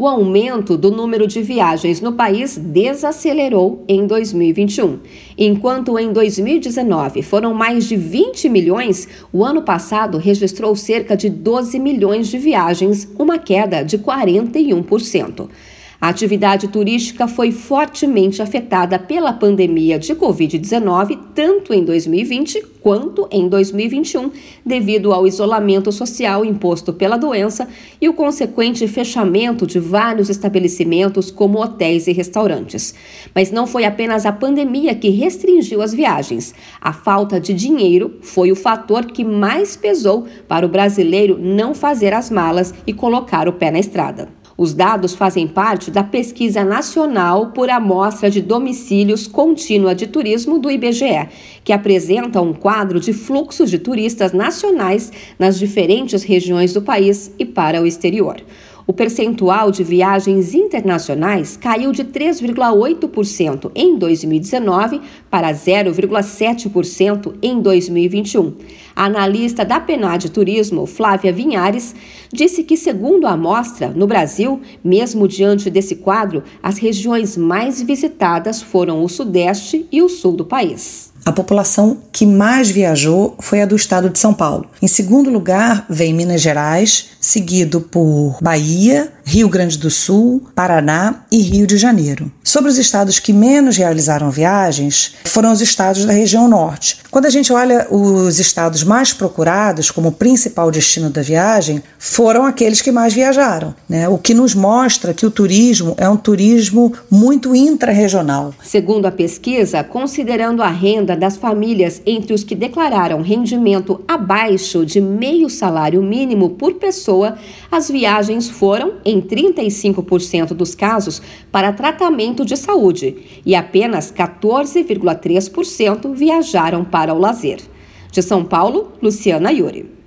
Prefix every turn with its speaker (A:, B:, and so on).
A: o aumento do número de viagens no país desacelerou em 2021. Enquanto em 2019 foram mais de 20 milhões, o ano passado registrou cerca de 12 milhões de viagens, uma queda de 41%. A atividade turística foi fortemente afetada pela pandemia de Covid-19, tanto em 2020 quanto em 2021, devido ao isolamento social imposto pela doença e o consequente fechamento de vários estabelecimentos, como hotéis e restaurantes. Mas não foi apenas a pandemia que restringiu as viagens. A falta de dinheiro foi o fator que mais pesou para o brasileiro não fazer as malas e colocar o pé na estrada. Os dados fazem parte da Pesquisa Nacional por Amostra de Domicílios Contínua de Turismo do IBGE, que apresenta um quadro de fluxos de turistas nacionais nas diferentes regiões do país e para o exterior. O percentual de viagens internacionais caiu de 3,8% em 2019 para 0,7% em 2021. A analista da PNAD Turismo, Flávia Vinhares, disse que, segundo a amostra, no Brasil, mesmo diante desse quadro, as regiões mais visitadas foram o Sudeste e o Sul do país.
B: A população que mais viajou foi a do estado de São Paulo. Em segundo lugar, vem Minas Gerais, seguido por Bahia, Rio Grande do Sul, Paraná e Rio de Janeiro. Sobre os estados que menos realizaram viagens, foram os estados da região norte. Quando a gente olha os estados mais procurados como principal destino da viagem, foram aqueles que mais viajaram, né? O que nos mostra que o turismo é um turismo muito intra-regional.
A: Segundo a pesquisa, considerando a renda das famílias entre os que declararam rendimento abaixo de meio salário mínimo por pessoa, as viagens foram em 35% dos casos para tratamento de saúde e apenas 14,3% viajaram para o lazer. De São Paulo, Luciana Yuri.